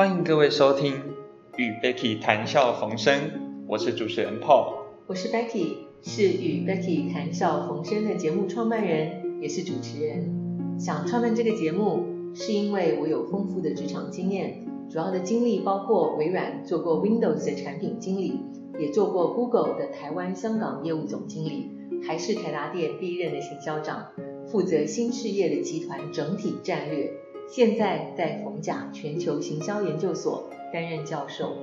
欢迎各位收听与 Becky 谈笑逢生，我是主持人 Paul，我是 Becky，是与 Becky 谈笑逢生的节目创办人，也是主持人。想创办这个节目，是因为我有丰富的职场经验，主要的经历包括微软做过 Windows 的产品经理，也做过 Google 的台湾、香港业务总经理，还是台达电第一任的行销长，负责新事业的集团整体战略。现在在逢甲全球行销研究所担任教授。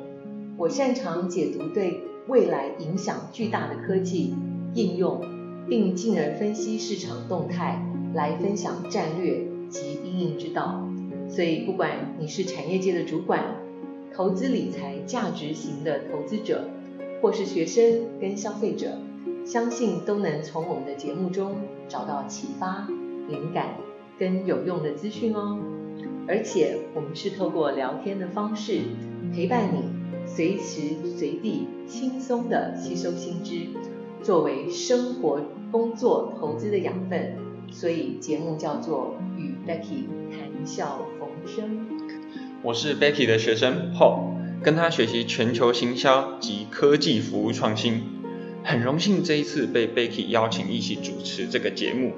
我擅长解读对未来影响巨大的科技应用，并进而分析市场动态，来分享战略及应用之道。所以，不管你是产业界的主管、投资理财价值型的投资者，或是学生跟消费者，相信都能从我们的节目中找到启发、灵感跟有用的资讯哦。而且我们是透过聊天的方式陪伴你，随时随地轻松的吸收新知，作为生活、工作、投资的养分。所以节目叫做与 Becky 谈笑逢生。我是 Becky 的学生 Paul，跟他学习全球行销及科技服务创新。很荣幸这一次被 Becky 邀请一起主持这个节目。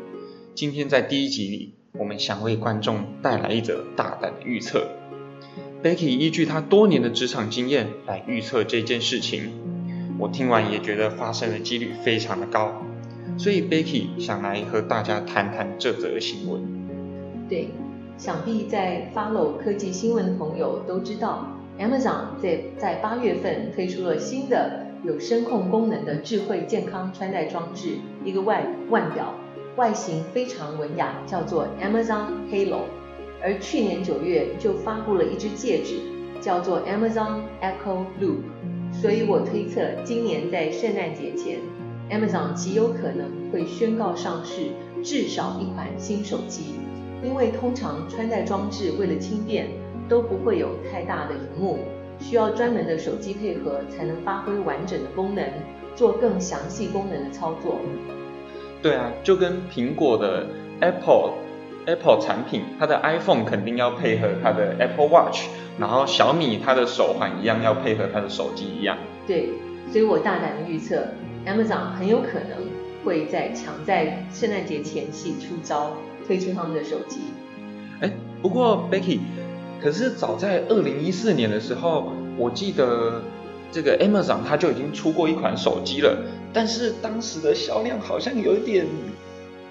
今天在第一集里。我们想为观众带来一则大胆的预测。Becky 依据他多年的职场经验来预测这件事情，我听完也觉得发生的几率非常的高，所以 Becky 想来和大家谈谈这则新闻。对，想必在 follow 科技新闻的朋友都知道，Amazon 在在八月份推出了新的有声控功能的智慧健康穿戴装置，一个外腕表。外形非常文雅，叫做 Amazon Halo，而去年九月就发布了一只戒指，叫做 Amazon Echo Loop。所以我推测，今年在圣诞节前，Amazon 极有可能会宣告上市至少一款新手机，因为通常穿戴装置为了轻便，都不会有太大的荧幕，需要专门的手机配合才能发挥完整的功能，做更详细功能的操作。对啊，就跟苹果的 Apple Apple 产品，它的 iPhone 肯定要配合它的 Apple Watch，然后小米它的手环一样要配合它的手机一样。对，所以我大胆的预测，Amazon 很有可能会在抢在圣诞节前夕出招，推出他们的手机。哎，不过 Becky，可是早在二零一四年的时候，我记得。这个 Amazon 它就已经出过一款手机了，但是当时的销量好像有点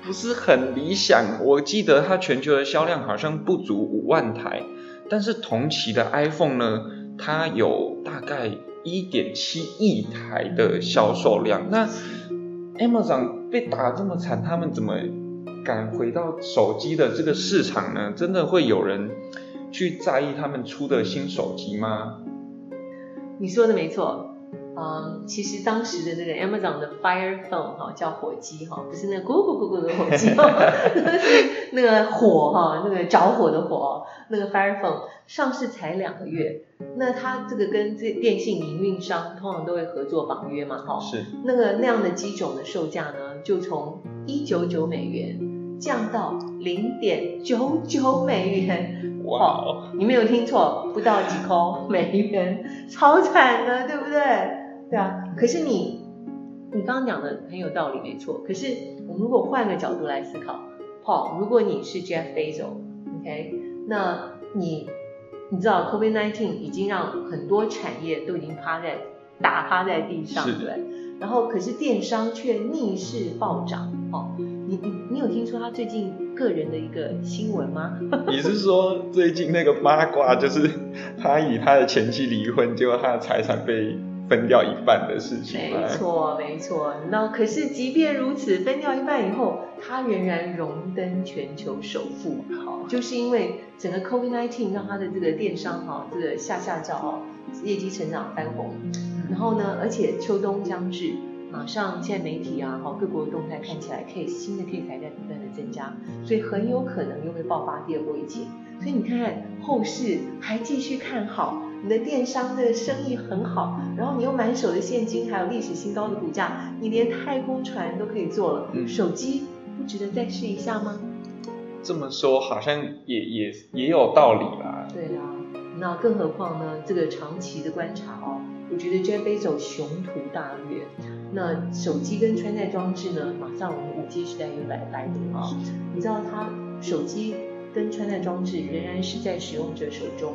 不是很理想。我记得它全球的销量好像不足五万台，但是同期的 iPhone 呢，它有大概一点七亿台的销售量。那 Amazon 被打这么惨，他们怎么敢回到手机的这个市场呢？真的会有人去在意他们出的新手机吗？你说的没错，嗯，其实当时的那个 Amazon 的 Fire Phone 哈，叫火机哈，不是那咕咕咕咕的火机，那是那个火哈，那个着火的火，那个 Fire Phone 上市才两个月，那它这个跟这电信营运商通常都会合作绑约嘛，哈，是，那个那样的机种的售价呢，就从一九九美元降到零点九九美元。哇，你没有听错，不到几扣美元，超惨的，对不对？对啊，可是你，你刚刚讲的很有道理，没错。可是我们如果换个角度来思考，Paul，如果你是 Jeff Bezos，OK，那你，你知道 COVID-19 已经让很多产业都已经趴在打趴在地上，对。然后可是电商却逆势暴涨，哦。你你你有听说他最近个人的一个新闻吗？你是说最近那个八卦，就是他与他的前妻离婚，结果他的财产被分掉一半的事情？没错没错。那可是即便如此，分掉一半以后，他仍然荣登全球首富。好，就是因为整个 COVID-19 让他的这个电商哈，这个下下照哦，业绩成长翻红。然后呢，而且秋冬将至。马上，现在媒体啊，哈，各国的动态看起来，case 新的 case 还在不断的增加，所以很有可能又会爆发第二波疫情。所以你看后市还继续看好，你的电商的生意很好，然后你又满手的现金，还有历史新高的股价，你连太空船都可以做了，手机不值得再试一下吗？这么说好像也也也有道理吧？对啊，那更何况呢？这个长期的观察哦，我觉得 Jeff Bezos 雄图大略。那手机跟穿戴装置呢，马上我们五 G 时代又来来临啊！你知道他手机跟穿戴装置仍然是在使用者手中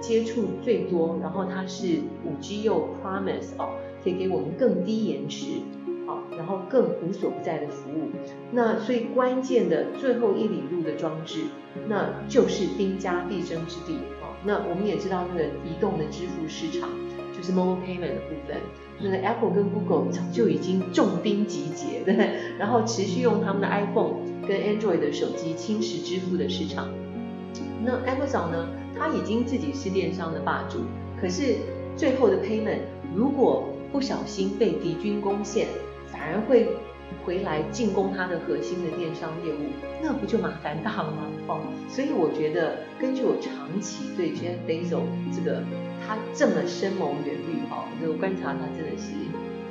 接触最多，然后它是五 G 又 promise 哦，可以给我们更低延迟。好然后更无所不在的服务，那所以关键的最后一里路的装置，那就是兵家必争之地啊。那我们也知道那个移动的支付市场，就是 mobile payment 的部分，那个 Apple 跟 Google 早就已经重兵集结，对？然后持续用他们的 iPhone 跟 Android 的手机侵蚀支付的市场。那 Amazon 呢，它已经自己是电商的霸主，可是最后的 payment 如果不小心被敌军攻陷。反而会回来进攻它的核心的电商业务，那不就麻烦大了吗？哦，所以我觉得根据我长期对 Jeff Bezos 这个他这么深谋远虑，哈，就观察他真的是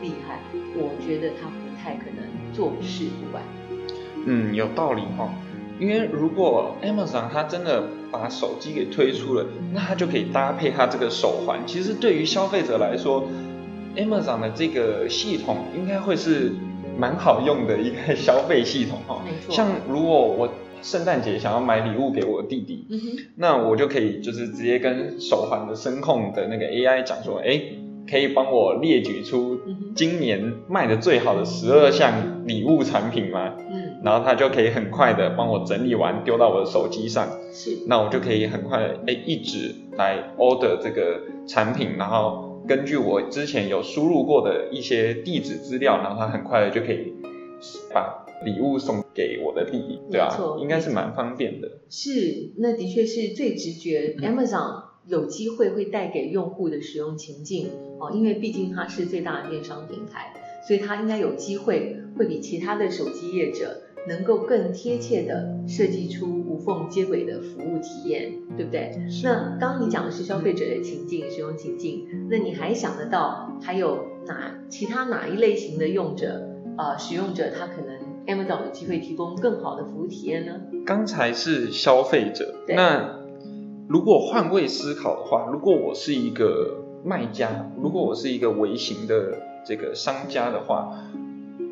厉害。我觉得他不太可能坐视不管。嗯，有道理哈。因为如果 Amazon 它真的把手机给推出了，那它就可以搭配它这个手环。其实对于消费者来说，Amazon 的这个系统应该会是蛮好用的一个消费系统哈，没错。像如果我圣诞节想要买礼物给我弟弟，那我就可以就是直接跟手环的声控的那个 AI 讲说，哎，可以帮我列举出今年卖的最好的十二项礼物产品吗？嗯。然后他就可以很快的帮我整理完丢到我的手机上，是。那我就可以很快哎一直来 order 这个产品，然后。根据我之前有输入过的一些地址资料，然后他很快的就可以把礼物送给我的弟弟，对啊，应该是蛮方便的。是，那的确是最直觉，Amazon 有机会会带给用户的使用情境哦，因为毕竟它是最大的电商平台，所以它应该有机会会比其他的手机业者。能够更贴切的设计出无缝接轨的服务体验，对不对？那刚刚你讲的是消费者的情境、使用情境，那你还想得到还有哪其他哪一类型的用者呃使用者，他可能 Amazon 有机会提供更好的服务体验呢？刚才是消费者，那如果换位思考的话，如果我是一个卖家，如果我是一个微型的这个商家的话，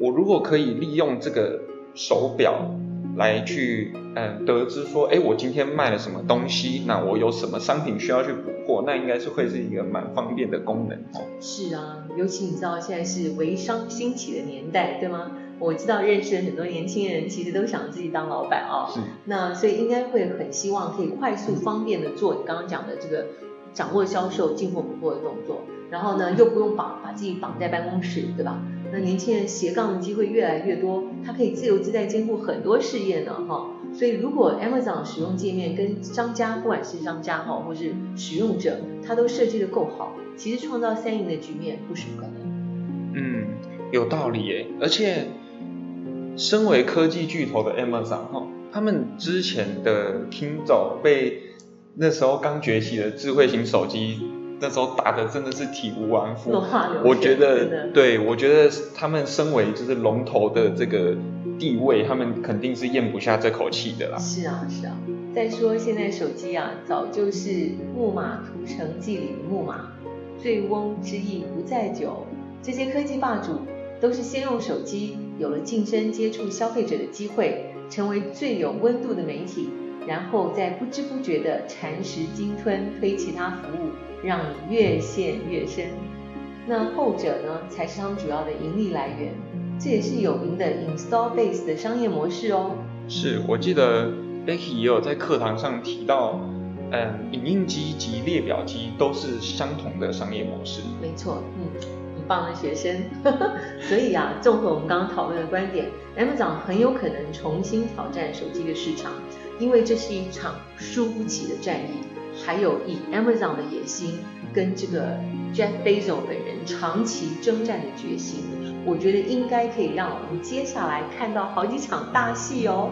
我如果可以利用这个。手表来去嗯得知说，哎，我今天卖了什么东西？那我有什么商品需要去补货？那应该是会是一个蛮方便的功能哦。是啊，尤其你知道现在是微商兴起的年代，对吗？我知道认识的很多年轻人其实都想自己当老板啊。是。那所以应该会很希望可以快速方便的做你刚刚讲的这个掌握销售进货补货的动作，然后呢又不用绑把自己绑在办公室，对吧？那年轻人斜杠的机会越来越多，他可以自由自在兼顾很多事业呢，哈。所以如果 Amazon 使用界面跟商家，不管是商家哈，或是使用者，他都设计的够好，其实创造三赢的局面不是不可能。嗯，有道理诶。而且，身为科技巨头的 Amazon 哈，他们之前的 Kindle 被那时候刚崛起的智慧型手机。那时候打的真的是体无完肤，我觉得，对我觉得他们身为就是龙头的这个地位，他们肯定是咽不下这口气的啦。是啊，是啊。再说现在手机啊，早就是木马屠城记里的木马，醉翁之意不在酒。这些科技霸主都是先用手机有了近身接触消费者的机会，成为最有温度的媒体，然后在不知不觉的蚕食鲸吞，推其他服务。让你越陷越深，那后者呢才是他们主要的盈利来源，这也是有名的 install base 的商业模式哦。是我记得 Becky 也有在课堂上提到，嗯，影印机及列表机都是相同的商业模式。没错，嗯，很棒的学生。所以啊，综合我们刚刚讨论的观点，Amazon 很有可能重新挑战手机的市场，因为这是一场输不起的战役。还有以 Amazon 的野心跟这个 Jeff Bezos 本人长期征战的决心，我觉得应该可以让我们接下来看到好几场大戏哦。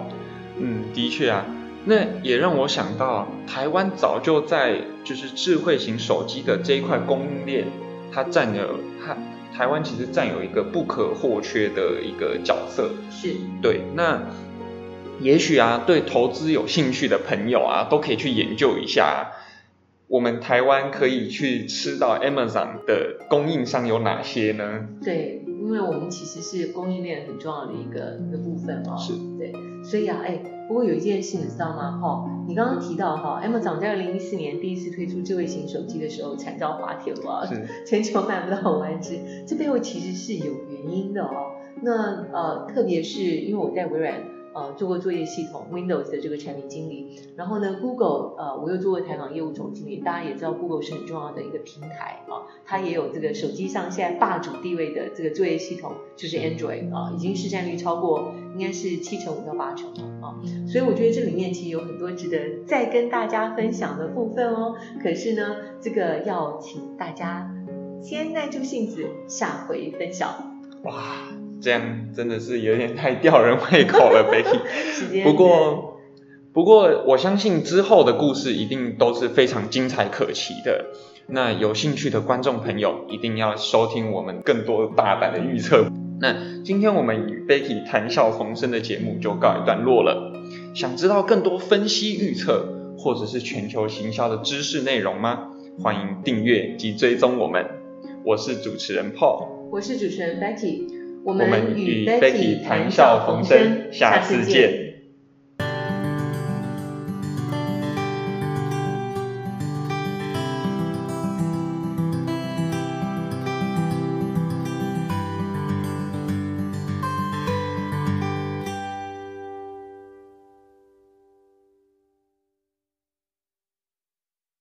嗯，的确啊，那也让我想到，台湾早就在就是智慧型手机的这一块供应链，它占有它台湾其实占有一个不可或缺的一个角色。是，对，那。也许啊，对投资有兴趣的朋友啊，都可以去研究一下我们台湾可以去吃到 Amazon 的供应商有哪些呢？对，因为我们其实是供应链很重要的一个一个部分哦。是。对，所以啊，哎，不过有一件事你知道吗？哈，你刚刚提到哈，Amazon 在二零一四年第一次推出智慧型手机的时候惨遭滑铁卢，全球买不到完只，这背后其实是有原因的哦。那呃，特别是因为我在微软。呃，做过作业系统 Windows 的这个产品经理，然后呢，Google 呃，我又做过台港业务总经理。大家也知道，Google 是很重要的一个平台啊，它也有这个手机上现在霸主地位的这个作业系统，就是 Android 啊，已经市占率超过应该是七成五到八成了啊。所以我觉得这里面其实有很多值得再跟大家分享的部分哦。可是呢，这个要请大家先耐住性子，下回分享。哇！这样真的是有点太吊人胃口了，Becky。不过，不过我相信之后的故事一定都是非常精彩可期的。那有兴趣的观众朋友一定要收听我们更多大胆的预测。那今天我们与 Becky 谈笑逢生的节目就告一段落了。想知道更多分析预测或者是全球行销的知识内容吗？欢迎订阅及追踪我们。我是主持人 Paul，我是主持人 Becky。我们与 Becky 谈笑风生，下次见。